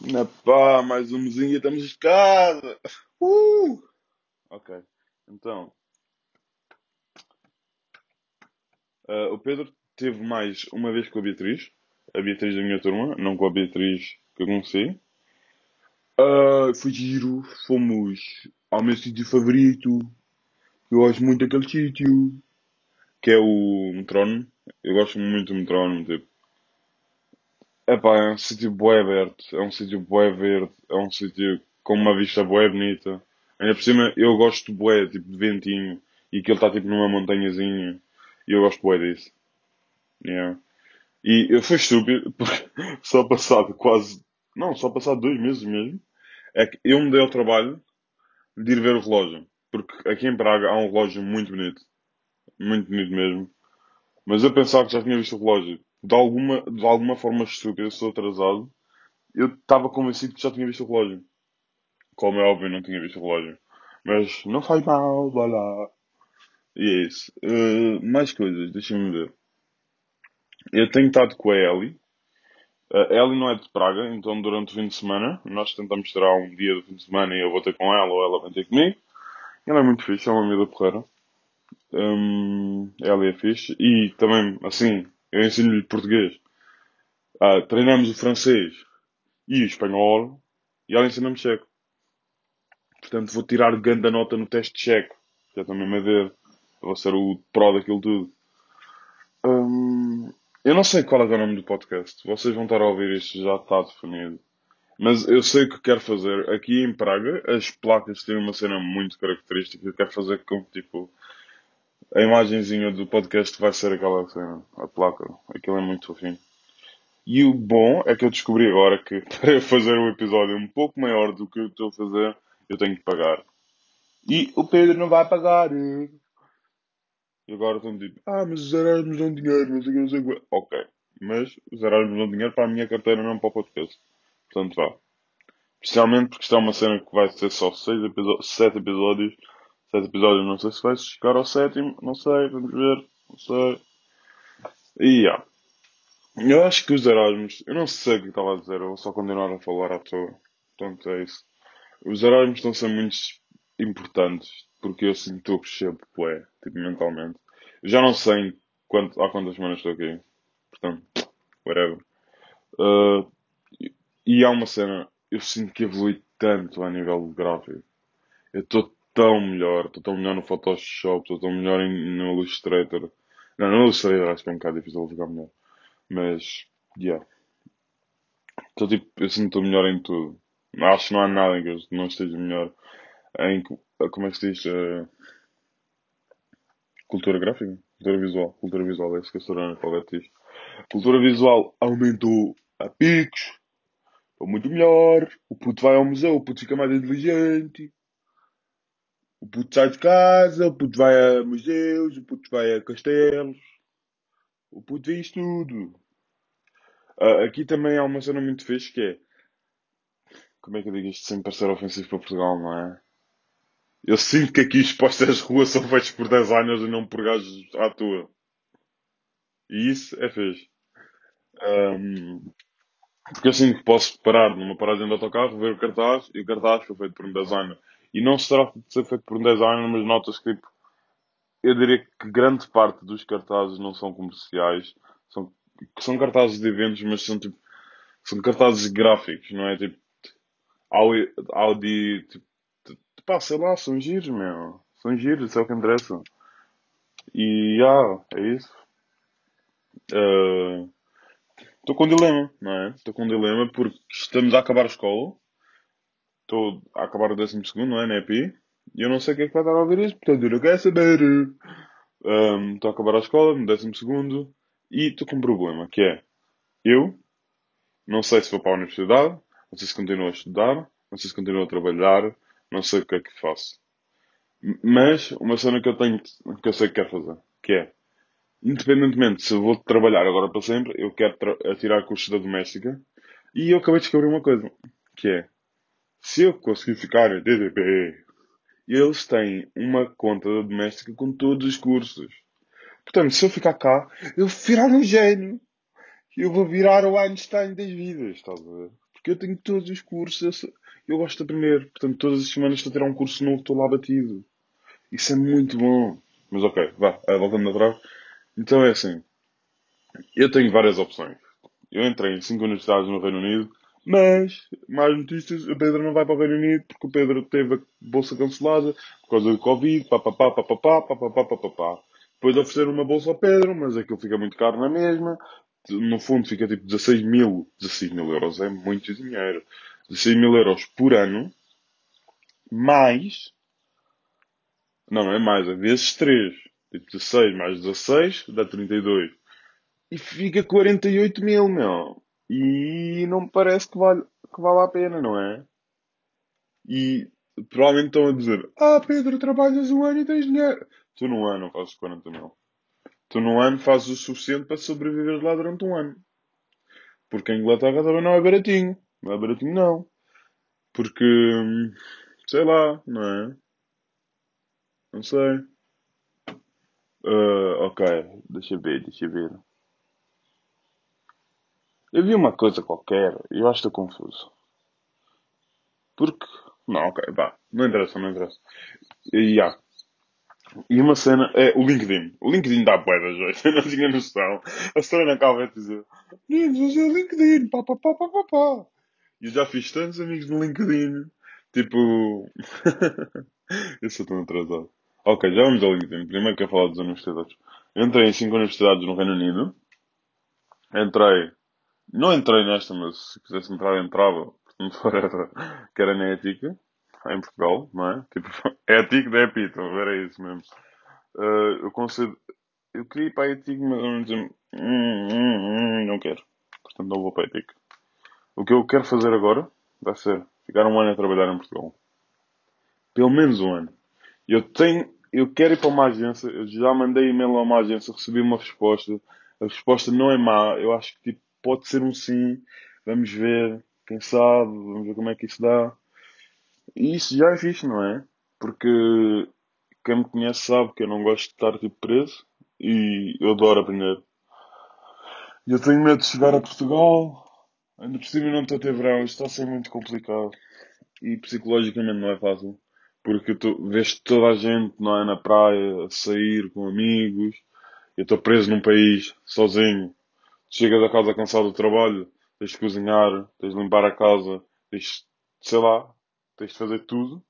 Na pá, mais um mesinho e estamos de casa. Uh! Ok. Então, eh, o Pedro teve mais uma vez com a Beatriz. A Beatriz da minha turma, não com a Beatriz que eu conheci. Ah, foi giro. Fomos ao meu sítio favorito. Eu gosto muito daquele sítio. Que é o Metrónomo. Eu gosto muito do Metrónomo, tipo. Epá, é um sítio bué aberto. É um sítio bué verde. É um sítio com uma vista bué bonita. Ainda por cima, eu gosto bué, tipo, de ventinho. E aquilo está, tipo, numa montanhazinha. E eu gosto bué disso. Yeah. E eu fui estúpido, porque só passado quase... Não, só passado dois meses mesmo. É que eu me dei ao trabalho de ir ver o relógio. Porque aqui em Praga há um relógio muito bonito. Muito bonito mesmo. Mas eu pensava que já tinha visto o relógio. De alguma, de alguma forma estúpida, eu sou atrasado. Eu estava convencido que já tinha visto o relógio. Como é óbvio, não tinha visto o relógio. Mas não faz mal, vai lá. E é isso. Uh, mais coisas, deixa-me ver. Eu tenho estado com a Ellie. A Ellie não é de Praga, então durante o fim de semana nós tentamos tirar um dia do fim de semana e eu vou ter com ela ou ela vai ter comigo. Ela é muito fixe, é uma amiga porreira. Um, ela é fixe. E também, assim, eu ensino-lhe português. Ah, treinamos o francês e o espanhol e ela ensina-me checo. Portanto, vou tirar grande nota no teste de checo. Já estou mesmo a ver. Vou ser o pró daquilo tudo. Hum, eu não sei qual é, é o nome do podcast. Vocês vão estar a ouvir isto, já está definido. Mas eu sei o que quero fazer. Aqui em Praga, as placas têm uma cena muito característica. Eu quero fazer com, tipo, a imagenzinha do podcast vai ser aquela cena. A placa. Aquilo é muito fofinho. E o bom é que eu descobri agora que para fazer um episódio um pouco maior do que eu estou a fazer, eu tenho que pagar. E o Pedro não vai pagar. E agora estão tipo, ah, mas os Erasmus dão dinheiro, não sei o que, não sei. Ok, mas os Erasmus dão dinheiro para a minha carteira, não para o podcast. Portanto, vá. Especialmente porque isto é uma cena que vai ser só seis episódios, sete episódios. Sete episódios, não sei se vai chegar ao sétimo, não sei, vamos ver, não sei. E, yeah. Eu acho que os Erasmus, eu não sei o que estava a dizer, eu vou só continuar a falar à toa. Portanto, é isso. Os Erasmus estão a ser muito importantes, porque eu sinto que crescer, bué, tipo, mentalmente. Já não sei quanto, há quantas semanas estou aqui. Portanto, whatever. Uh, e há uma cena, eu sinto que evolui tanto a nível gráfico. Eu estou tão melhor, estou tão melhor no Photoshop, estou tão melhor em, no Illustrator. Não, no Illustrator acho que é um bocado difícil ficar melhor. Mas, yeah. Estou tipo, eu sinto melhor em tudo. Acho que não há nada em que eu não esteja melhor em, como é que se diz? Uh, cultura gráfica? Cultura visual. Cultura visual, é isso que eu estou a falar disto. Cultura visual aumentou a picos. Estou muito melhor. O puto vai ao museu, o puto fica mais inteligente. O puto sai de casa, o puto vai a museus, o puto vai a castelos. O puto vê isto tudo. Uh, aqui também há uma cena muito fixe que é. Como é que eu digo isto sem parecer ofensivo para Portugal, não é? Eu sinto que aqui os postes ruas são feitos por designers e não por gajos à toa. E isso é fixe. Um, porque eu sinto que posso parar numa paragem de autocarro, ver o cartaz e o cartaz foi feito por um designer. E não se trata de ser feito por um designer, mas notas que tipo, eu diria que grande parte dos cartazes não são comerciais, são, são cartazes de eventos, mas são tipo, são cartazes gráficos, não é? Tipo, Audi, tipo, Pá, sei lá, são giros, meu. São giros, é o que interessa. E, ah, é isso. Estou uh, com um dilema, não é? Estou com um dilema porque estamos a acabar a escola. Estou a acabar o 12 segundo, não é? Na EPI. E eu não sei o que é que vai dar a ouvir isto, portanto eu não quero saber. Estou um, a acabar a escola, no 12 segundo. E estou com um problema, que é... Eu não sei se vou para a universidade, não sei se continuo a estudar, não sei se continuo a trabalhar, não sei o que é que faço. Mas, uma cena que eu tenho, que eu sei que quero fazer, que é, independentemente se eu vou trabalhar agora para sempre, eu quero tirar cursos da doméstica. E eu acabei de descobrir uma coisa, que é, se eu conseguir ficar em DDP, eles têm uma conta doméstica com todos os cursos. Portanto, se eu ficar cá, eu vou virar um gênio. Eu vou virar o Einstein das vidas, estás a ver? Porque eu tenho todos os cursos, eu, eu gosto de aprender. Portanto, todas as semanas estou a tirar um curso novo, estou lá batido. Isso é muito bom. Mas ok, vá, eh, voltando atrás. Então é assim, eu tenho várias opções. Eu entrei em cinco universidades no Reino Unido, mas, mais notícias, o Pedro não vai para o Reino Unido porque o Pedro teve a bolsa cancelada por causa do Covid, papapá, papapá, papapá, papapá. Depois ofereceram uma bolsa ao Pedro, mas aquilo fica muito caro na mesma. No fundo fica tipo 16 mil, 16 mil euros, é muito dinheiro. 16 mil euros por ano, mais, não, não é mais, é vezes 3. Tipo 16 mais 16 dá 32. E fica 48 mil, meu. E não me parece que vale, que vale a pena, não é? E provavelmente estão a dizer: Ah, Pedro, trabalhas um ano e tens dinheiro. Tu num ano fazes 40 mil. Tu num ano fazes o suficiente para sobreviver lá durante um ano. Porque a Inglaterra também não é baratinho. Não é baratinho, não. Porque, hum, sei lá, não é? Não sei. Ah, ok, deixa ver, deixa ver. Eu vi uma coisa qualquer e eu acho que estou confuso. Porque. Não, ok, vá. Não interessa, não interessa. E há. E uma cena é o LinkedIn. O LinkedIn dá bué da jeito. Não tinha noção. A Serena de dizer: Meninos, hoje é LinkedIn. Pá, pá, pá, pá, pá, pá. E eu já fiz tantos amigos no LinkedIn. Tipo. eu sou tão atrasado. Ok, já vamos ao LinkedIn. Primeiro quero falar dos universidades. Eu entrei em 5 universidades no Reino Unido. Entrei. Não entrei nesta, mas se quisesse entrar, entrava. Portanto, forever. Que era na ética. Em Portugal, não é? Tipo, ético da Epito. Era isso mesmo. Uh, eu concedo. Eu queria ir para a ética, mas. Hum, hum, hum, não quero. Portanto, não vou para a ética. O que eu quero fazer agora vai ser ficar um ano a trabalhar em Portugal. Pelo menos um ano. Eu tenho. Eu quero ir para uma agência. Eu já mandei e-mail a uma agência, recebi uma resposta. A resposta não é má. Eu acho que tipo, pode ser um sim. Vamos ver. Quem sabe? Vamos ver como é que isso dá. E isso já é fixe, não é? Porque quem me conhece sabe que eu não gosto de estar tipo preso e eu adoro aprender. E eu tenho medo de chegar a Portugal, ainda por cima não estou a ter verão, isto está a ser muito complicado. E psicologicamente não é fácil. Porque tu vês toda a gente, não é, na praia, a sair com amigos. Eu estou preso num país, sozinho. Chegas a casa cansado do trabalho, tens de cozinhar, tens de limpar a casa, tens, sei lá, tens de fazer tudo.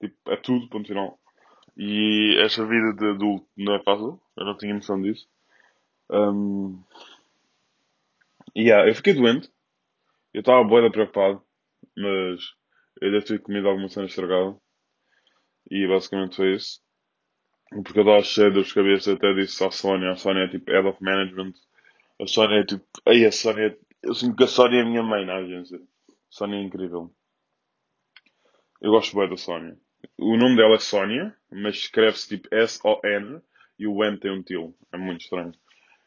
Tipo, é tudo, ponto final. E esta vida de adulto não é fácil. Eu não tinha noção disso. Um, e yeah, eu fiquei doente. Eu estava boeda preocupado. Mas eu devo ter comido alguma cena estragada. E basicamente foi isso. Porque eu estava cheio de dores de cabeça. Até disse à Sónia. A Sónia é tipo Head of Management. A Sónia é tipo... Aí a Sónia... Eu sinto que a Sónia é a minha mãe na agência. Sónia é incrível. Eu gosto bem da Sónia. O nome dela é Sónia, mas escreve-se tipo S-O-N e o N tem um til. É muito estranho.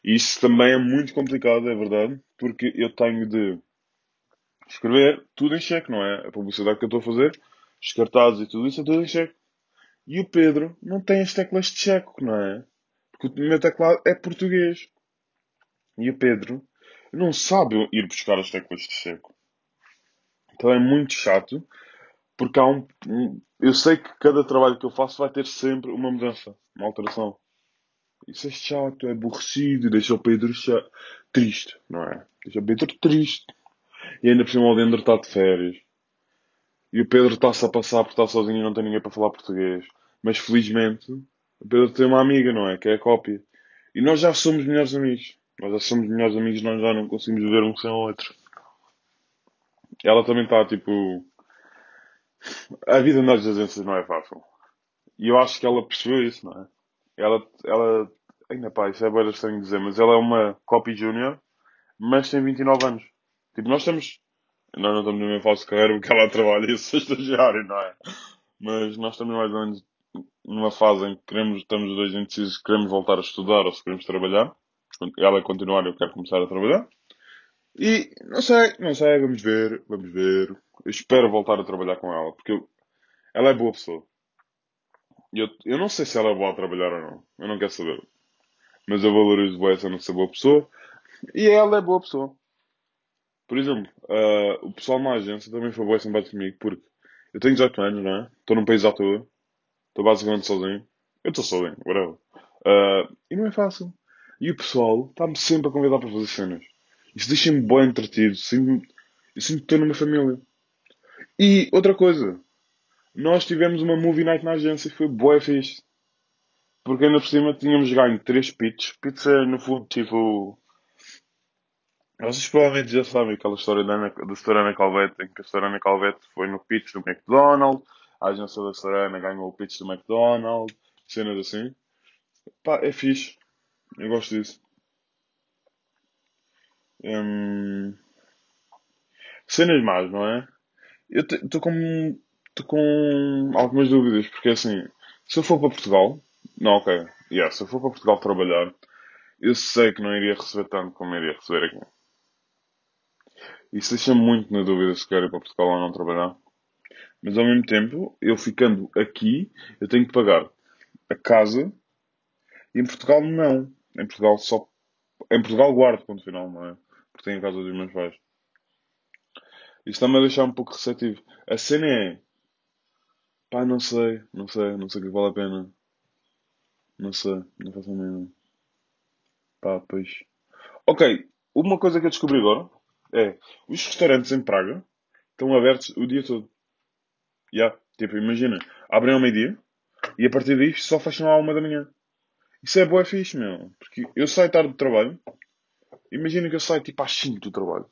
E isso também é muito complicado, é verdade, porque eu tenho de escrever tudo em cheque, não é? A publicidade que eu estou a fazer, os cartazes e tudo isso é tudo em cheque. E o Pedro não tem as teclas de checo, não é? Porque o meu teclado é português. E o Pedro não sabe ir buscar as teclas de checo. Então é muito chato porque há um, Eu sei que cada trabalho que eu faço vai ter sempre uma mudança, uma alteração. Isso é chato, é aborrecido, deixa o Pedro cha- triste, não é? Deixa o Pedro triste. E ainda por cima o Leandro está de férias. E o Pedro está-se a passar por estar sozinho e não tem ninguém para falar português. Mas felizmente, o Pedro tem uma amiga, não é? Que é a cópia. E nós já somos melhores amigos. Nós já somos melhores amigos, nós já não conseguimos viver um sem o outro. Ela também está tipo. A vida nas agências não é fácil. E eu acho que ela percebeu isso, não é? Ela, ela, ainda pá, isso é bem estranho dizer, mas ela é uma copy junior, mas tem 29 anos. Tipo, nós estamos, nós não estamos na mesma fase de carreira porque ela trabalha e eu estagiário, não é? Mas nós estamos mais ou menos numa fase em que queremos, estamos os dois indecisos, queremos voltar a estudar ou se queremos trabalhar. Ela continuar, eu quero começar a trabalhar. E não sei, não sei, vamos ver, vamos ver. Eu espero voltar a trabalhar com ela, porque eu- ela é boa pessoa. Eu, eu não sei se ela é boa a trabalhar ou não. Eu não quero saber. Mas eu valorizo bem essa não boa pessoa. E ela é boa pessoa. Por exemplo, ah, o pessoal na agência também foi bem simpático comigo, porque eu tenho 18 anos, não é? Estou num país à toa, estou basicamente sozinho. Eu estou sozinho, whatever. Ah, e não é fácil. E o pessoal está-me sempre a convidar para fazer cenas. Isso deixa-me bem entretido. Sinto, eu sinto que estou numa família. E outra coisa, nós tivemos uma movie night na agência e foi bué fixe. Porque ainda por cima tínhamos ganho 3 pits. Pits é no fundo tipo. Vocês provavelmente já sabem aquela história da, Ana, da Sorana Calvete, em que a Sorana Calvete foi no pitch do McDonald's, a agência da Sorana ganhou o pitch do McDonald's, cenas assim. Pá, é fixe. Eu gosto disso. Hum, cenas más, não é? Eu estou com, tô com algumas dúvidas, porque assim, se eu for para Portugal, não, ok, yeah, se eu for para Portugal trabalhar, eu sei que não iria receber tanto como iria receber aqui. Isso deixa-me muito na dúvida se quero ir para Portugal ou não trabalhar. Mas ao mesmo tempo, eu ficando aqui, eu tenho que pagar a casa e em Portugal não. Em Portugal só. Em Portugal guardo, ponto final, não é? Porque tenho a casa dos meus pais. Isso está-me a deixar um pouco receptivo. A cena é. Pá, não sei, não sei, não sei o que vale a pena. Não sei, não faço a mínima. Pá, pois. Ok, uma coisa que eu descobri agora é: os restaurantes em Praga estão abertos o dia todo. Já, tipo, imagina, abrem ao meio-dia e a partir daí só fecham à uma da manhã. Isso é boa fixe, meu. Porque eu saio tarde do trabalho. Imagina que eu saio tipo às 5 do trabalho.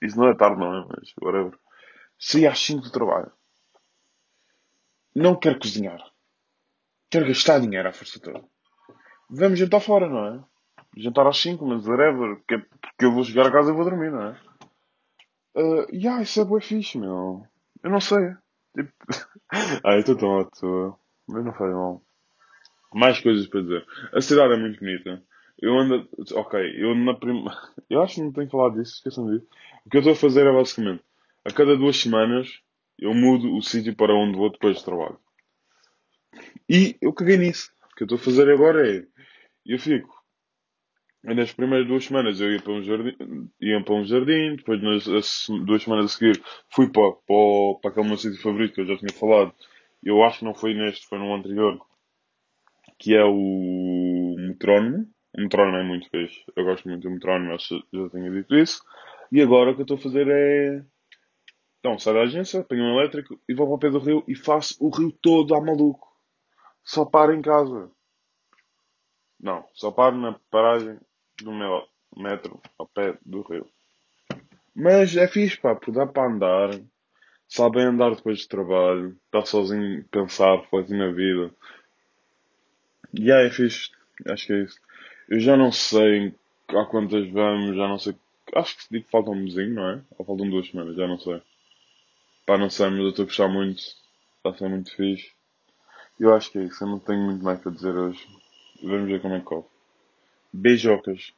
Isso não é tarde, não é? Mas, whatever. Saí às 5 do trabalho. Não quero cozinhar. Quero gastar dinheiro à força toda. Vamos jantar fora, não é? Jantar às 5, mas whatever. Porque, porque eu vou chegar a casa e vou dormir, não é? Uh, yeah, isso é boa fixe, meu. Eu não sei. Tipo... ah, eu estou tão. Mas não faz mal. Mais coisas para dizer. A cidade é muito bonita. Eu ando. Ok, eu na primeira. Eu acho que não tenho falado disso, esqueçam disso. O que eu estou a fazer é basicamente. A cada duas semanas eu mudo o sítio para onde vou depois de trabalho. E eu caguei nisso. O que eu estou a fazer agora é. Eu fico. Nas primeiras duas semanas eu ia para um jardim, ia para um jardim depois nas duas semanas a seguir fui para, para, para aquele meu sítio favorito que eu já tinha falado. Eu acho que não foi neste, foi no anterior, que é o Metrónomo. O Metrónomo é muito fixe. Eu gosto muito do Metrónomo, que já tinha dito isso. E agora o que eu estou a fazer é. Então, saio da agência, apanho um elétrico e vou para o pé do rio e faço o rio todo à maluco. Só paro em casa. Não, só paro na paragem do meu metro ao pé do rio. Mas é fixe, pá, porque dá para andar. Sabem andar depois de trabalho. Estar sozinho, pensar, refletir na vida. Yeah, é fixe. Acho que é isso. Eu já não sei há quantas vamos, já não sei. Acho que digo que falta um mesinho, não é? Ou faltam duas semanas, já não sei. Pá, não sei, mas eu estou a gostar muito. Está a ser muito fixe. Eu acho que é isso. Eu não tenho muito mais para dizer hoje. Vamos ver como é que corre. Beijocas.